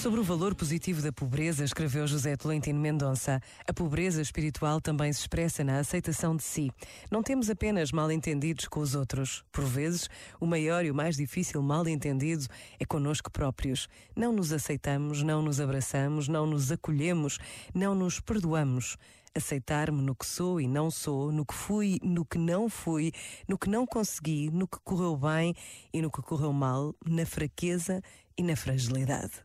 Sobre o valor positivo da pobreza, escreveu José Tolentino Mendonça. A pobreza espiritual também se expressa na aceitação de si. Não temos apenas mal-entendidos com os outros. Por vezes, o maior e o mais difícil mal-entendido é conosco próprios. Não nos aceitamos, não nos abraçamos, não nos acolhemos, não nos perdoamos aceitar-me no que sou e não sou, no que fui, no que não fui, no que não consegui, no que correu bem e no que correu mal, na fraqueza e na fragilidade.